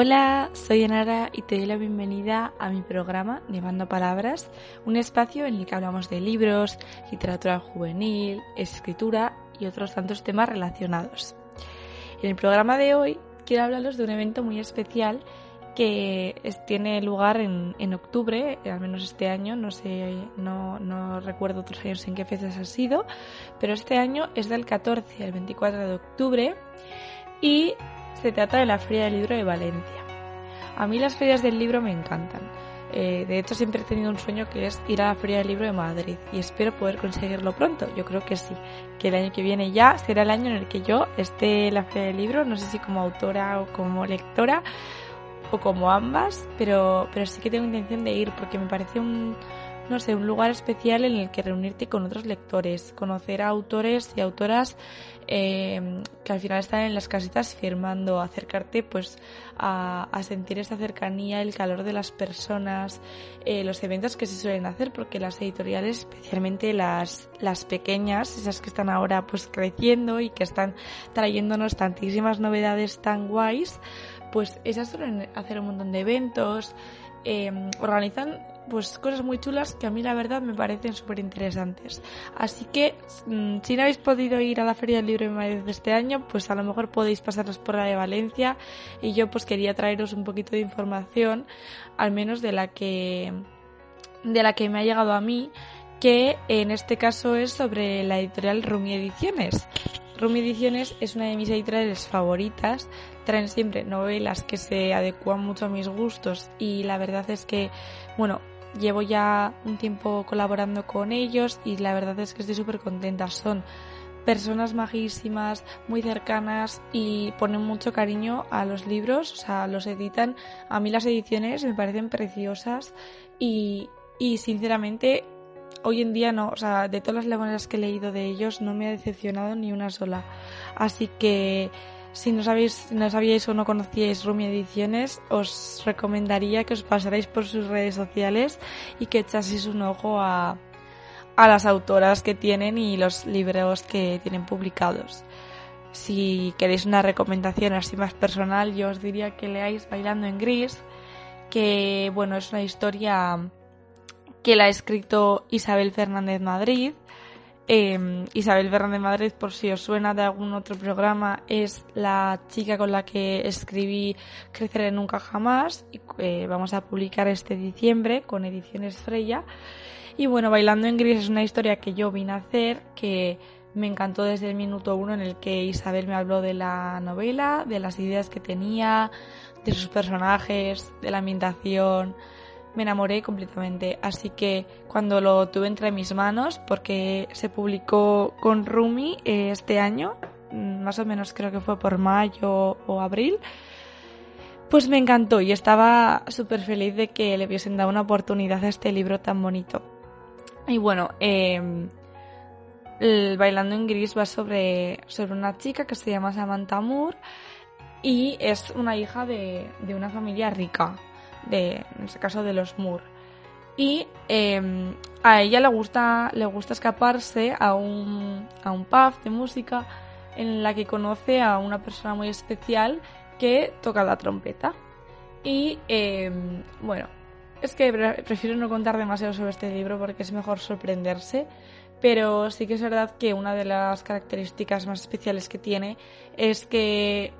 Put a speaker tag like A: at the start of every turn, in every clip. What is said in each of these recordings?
A: Hola, soy Enara y te doy la bienvenida a mi programa Llevando Palabras, un espacio en el que hablamos de libros, literatura juvenil, escritura y otros tantos temas relacionados. En el programa de hoy quiero hablaros de un evento muy especial que tiene lugar en, octubre, al menos este año, no sé, no, no, recuerdo otros años en qué fechas ha sido, pero este año es del 14 al 24 de octubre y se trata de la Feria del Libro de Valencia. A mí las ferias del libro me encantan. Eh, de hecho, siempre he tenido un sueño que es ir a la Feria del Libro de Madrid y espero poder conseguirlo pronto. Yo creo que sí, que el año que viene ya será el año en el que yo esté en la Feria del Libro, no sé si como autora o como lectora o como ambas, pero, pero sí que tengo intención de ir porque me parece un, no sé, un lugar especial en el que reunirte con otros lectores, conocer a autores y autoras eh, que al final están en las casitas firmando, acercarte pues a, sentir esta cercanía, el calor de las personas, eh, los eventos que se suelen hacer, porque las editoriales, especialmente las, las pequeñas, esas que están ahora pues creciendo y que están trayéndonos tantísimas novedades tan guays, pues esas suelen hacer un montón de eventos, eh, organizan pues cosas muy chulas que a mí la verdad me parecen súper interesantes. Así que mm, si no habéis podido ir a la Feria del Libro de Madrid de este año, pues a lo mejor podéis pasaros por la de Valencia y yo pues quería traeros un poquito de información, al menos de la que de la que me ha llegado a mí, que en este caso es sobre la editorial Rumi Ediciones. Rumi Ediciones es una de mis editoriales favoritas, traen siempre novelas que se adecuan mucho a mis gustos y la verdad es que, bueno, llevo ya un tiempo colaborando con ellos y la verdad es que estoy súper contenta. Son personas majísimas, muy cercanas y ponen mucho cariño a los libros, o sea, los editan. A mí las ediciones me parecen preciosas y, y sinceramente hoy en día no, o sea, de todas las novelas que he leído de ellos no me ha decepcionado ni una sola. Así que si no, sabéis, no sabíais o no conocíais Rumi Ediciones, os recomendaría que os pasarais por sus redes sociales y que echaseis un ojo a, a las autoras que tienen y los libros que tienen publicados. Si queréis una recomendación así más personal, yo os diría que leáis Bailando en Gris, que bueno, es una historia que la ha escrito Isabel Fernández Madrid eh, Isabel de Madrid, por si os suena de algún otro programa, es la chica con la que escribí Creceré Nunca Jamás y eh, vamos a publicar este diciembre con Ediciones Freya. Y bueno, Bailando en Gris es una historia que yo vine a hacer, que me encantó desde el minuto uno en el que Isabel me habló de la novela, de las ideas que tenía, de sus personajes, de la ambientación me enamoré completamente. Así que cuando lo tuve entre mis manos, porque se publicó con Rumi eh, este año, mm, más o menos creo que fue por mayo o abril, pues me encantó y estaba súper feliz de que le hubiesen dado una oportunidad a este libro tan bonito. Y bueno, em, el Bailando en Gris va sobre, sobre una chica que se llama Samantha Moore y es una hija de, de una familia rica de, en este caso de los Moore. Y em, a ella le gusta, le gusta escaparse a un, a un pub de música en la que conoce a una persona muy especial que toca la trompeta. Y em, bueno, es que prefiero no contar demasiado sobre este libro porque es mejor sorprenderse, pero sí que es verdad que una de las características más especiales que tiene es que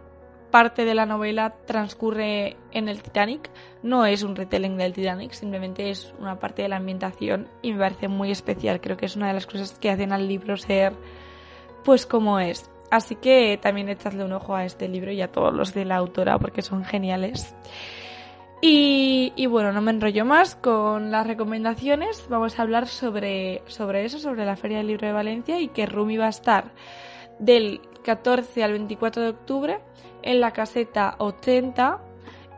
A: parte de la novela transcurre en el Titanic. No es un retelling del Titanic, simplemente es una parte de la ambientación y me parece muy especial. Creo que es una de las cosas que hacen al libro ser pues como es. Así que también echadle un ojo a este libro y a todos los de la autora porque son geniales. Y, bueno, no me enrollo más con las recomendaciones. Vamos a hablar sobre, sobre eso, sobre la Feria del Libro de Valencia y que Rumi va a estar del 14 al 24 de octubre en la caseta 80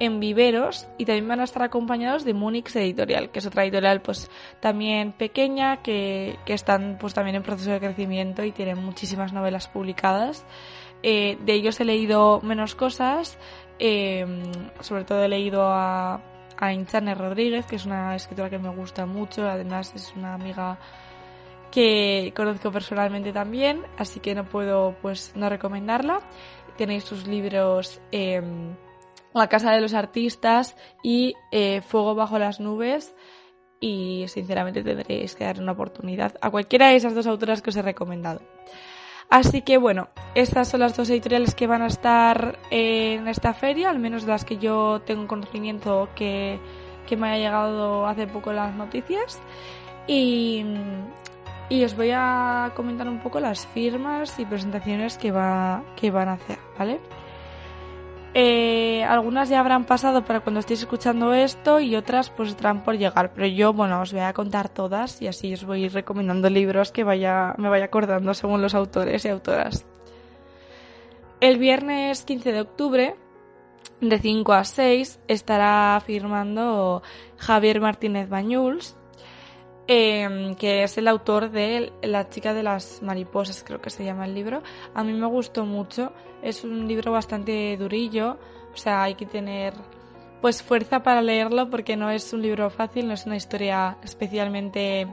A: en Viveros y también van a estar acompañados de Munich Editorial, que es otra editorial pues también pequeña que, que están pues también en proceso de crecimiento y tienen muchísimas novelas publicadas. Eh, de ellos he leído menos cosas, eh, sobre todo he leído a, a Inchane Rodríguez, que es una escritora que me gusta mucho, además es una amiga que conozco personalmente también, así que no puedo pues no recomendarla. Tenéis sus libros em, La Casa de los Artistas y eh, Fuego bajo las nubes. Y sinceramente tendréis que dar una oportunidad a cualquiera de esas dos autoras que os he recomendado. Así que bueno, estas son las dos editoriales que van a estar en esta feria, al menos las que yo tengo conocimiento que, que me ha llegado hace poco las noticias. Y, y os voy a comentar un poco las firmas y presentaciones que, va, que van a hacer, ¿vale? Eh, algunas ya habrán pasado para cuando estéis escuchando esto y otras pues estarán por llegar. Pero yo, bueno, os voy a contar todas y así os voy recomendando libros que vaya, me vaya acordando según los autores y autoras. El viernes 15 de octubre, de 5 a 6, estará firmando Javier Martínez Bañuls, eh, que es el autor de La chica de las mariposas, creo que se llama el libro. A mí me gustó mucho, es un libro bastante durillo, o sea, hay que tener pues fuerza para leerlo porque no es un libro fácil, no es una historia especialmente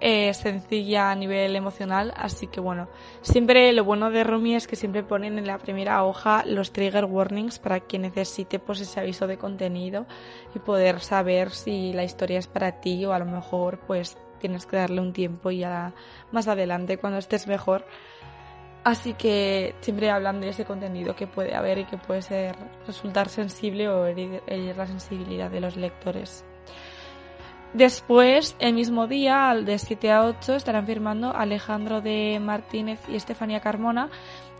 A: eh, sencilla a nivel emocional, así que bueno, siempre lo bueno de Rumi es que siempre ponen en la primera hoja los trigger warnings para quien necesite pues ese aviso de contenido y poder saber si la historia es para ti o a lo mejor pues tienes que darle un tiempo y ya más adelante cuando estés mejor. Así que siempre hablan de ese contenido que puede haber y que puede ser resultar sensible o herir la sensibilidad de los lectores. Después, el mismo día, de 7 a 8, estarán firmando Alejandro de Martínez y Estefanía Carmona,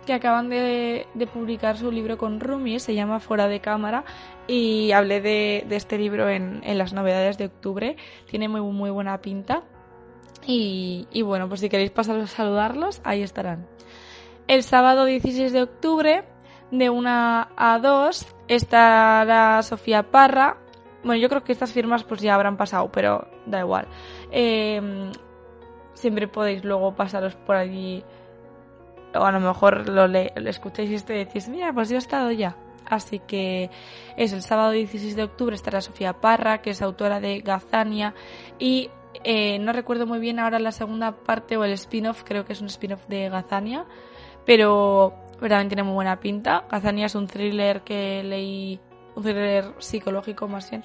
A: que acaban de, publicar su libro con Rumi, se llama Fuera de Cámara, y hablé de, este libro en, las novedades de octubre. Tiene muy, muy buena pinta. Y, y bueno, pues si queréis pasar a saludarlos, ahí estarán. El sábado 16 de octubre, de 1 a 2, estará Sofía Parra, bueno, yo creo que estas firmas pues ya habrán pasado, pero da igual. Em, siempre podéis luego pasaros por allí. O a lo mejor lo, le, escucháis y esto y decís, mira, pues yo he estado ya. Así que es el sábado 16 de octubre estará Sofía Parra, que es autora de Gazania. Y eh, no recuerdo muy bien ahora la segunda parte o el spin-off, creo que es un spin-off de Gazania. Pero realmente tiene muy buena pinta. Gazania es un thriller que leí un thriller psicológico más bien,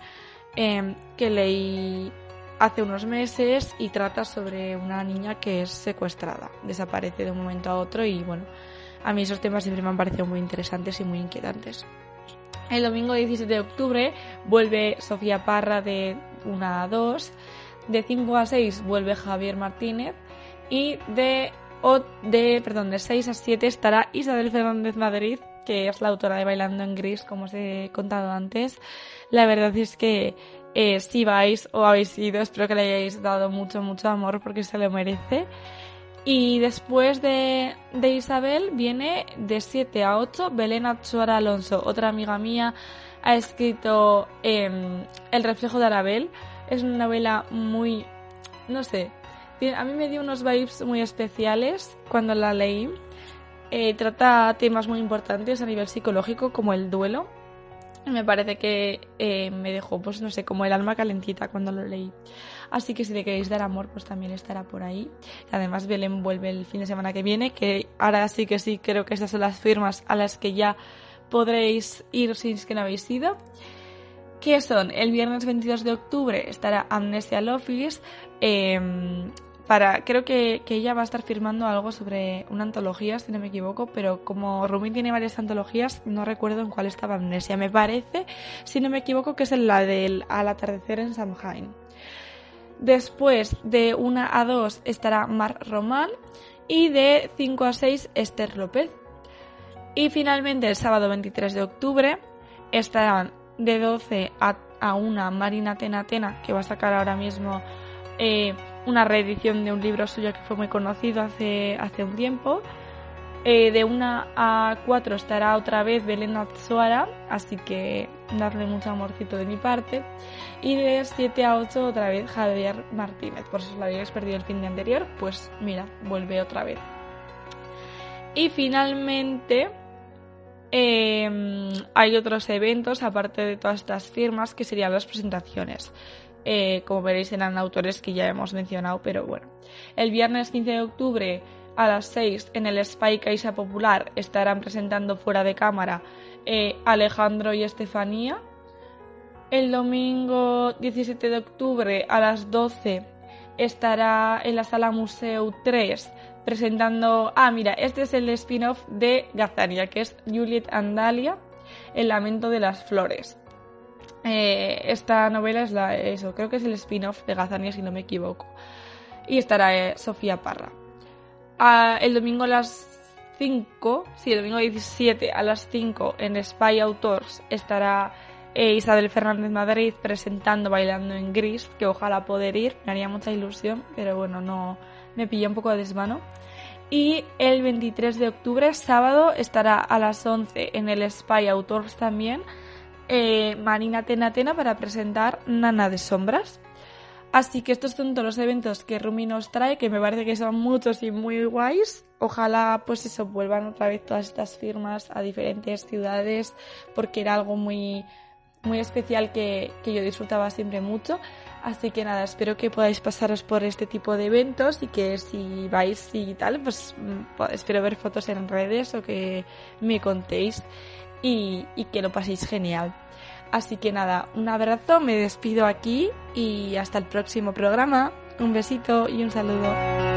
A: em, que leí hace unos meses y trata sobre una niña que es secuestrada, desaparece de un momento a otro y bueno, a mí esos temas siempre me han parecido muy interesantes y muy inquietantes. El domingo 17 de octubre vuelve Sofía Parra de 1 a 2, de 5 a 6 vuelve Javier Martínez y de, de, perdón, de 6 a 7 estará Isabel Fernández Madrid que es la autora de Bailando en Gris, como os he contado antes. La verdad es que eh, si vais o habéis ido, espero que le hayáis dado mucho, mucho amor porque se lo merece. Y después de, Isabel viene de 7 a 8 Belén Achuara Alonso, otra amiga mía, ha escrito em, El reflejo de Arabel. Es una novela muy, no sé, a mí me dio unos vibes muy especiales cuando la leí eh, trata temas muy importantes a nivel psicológico como el duelo. Me parece que eh, me dejó, pues no sé, como el alma calentita cuando lo leí. Así que si le queréis dar amor, pues también estará por ahí. además Belén vuelve el fin de semana que viene, que ahora sí que sí, creo que estas son las firmas a las que ya podréis ir si es que no habéis ido. ¿Qué son? El viernes 22 de octubre estará Amnesia Office. Eh, para creo que, ella va a estar firmando algo sobre una antología, si no me equivoco, pero como Rumi tiene varias antologías, no recuerdo en cuál estaba Amnesia. Me parece, si no me equivoco, que es la del Al atardecer en Samhain. Después de 1 a 2 estará Mar Román y de 5 a 6 Esther López. Y finalmente el sábado 23 de octubre estarán de 12 a, a 1 Marina Tenatena, que va a sacar ahora mismo eh, una reedición de un libro suyo que fue muy conocido hace, hace un tiempo. Eh, de 1 a 4 estará otra vez Belén Azuara, así que darle mucho amorcito de mi parte. Y de 7 a 8 otra vez Javier Martínez. Por si os lo habíais perdido el fin de anterior, pues mira, vuelve otra vez. Y finalmente em, hay otros eventos, aparte de todas estas firmas, que serían las presentaciones. Eh, como veréis eran autores que ya hemos mencionado, pero bueno. El viernes 15 de octubre a las 6 en el Spy Caixa Popular estarán presentando fuera de cámara eh, Alejandro y Estefanía. El domingo 17 de octubre a las 12 estará en la sala Museo 3 presentando... Ah, mira, este es el spin-off de Gazania, que es Juliet Andalia, El lamento de las flores. Eh, esta novela es la... eso, creo que es el spin-off de Gazania, si no me equivoco. Y estará eh, Sofía Parra. El domingo a las 5, sí, el domingo 17 a las 5 en Spy Outdoors estará eh, Isabel Fernández Madrid presentando Bailando en Gris, que ojalá poder ir, me haría mucha ilusión, pero bueno, no me pilla un poco de desmano. Y el 23 de octubre, sábado, estará a las 11 en el Spy Outdoors también eh, Marina Tenatena para presentar Nana de Sombras. Así que estos son todos los eventos que Rumi nos trae, que me parece que son muchos y muy guays. Ojalá pues eso vuelvan otra vez todas estas firmas a diferentes ciudades, porque era algo muy muy especial que, yo disfrutaba siempre mucho. Así que nada, espero que podáis pasaros por este tipo de eventos y que si vais y tal, pues mm, espero ver fotos en redes o que me contéis y, que lo paséis genial. Así que nada, un abrazo, me despido aquí y hasta el próximo programa. Un besito y un saludo.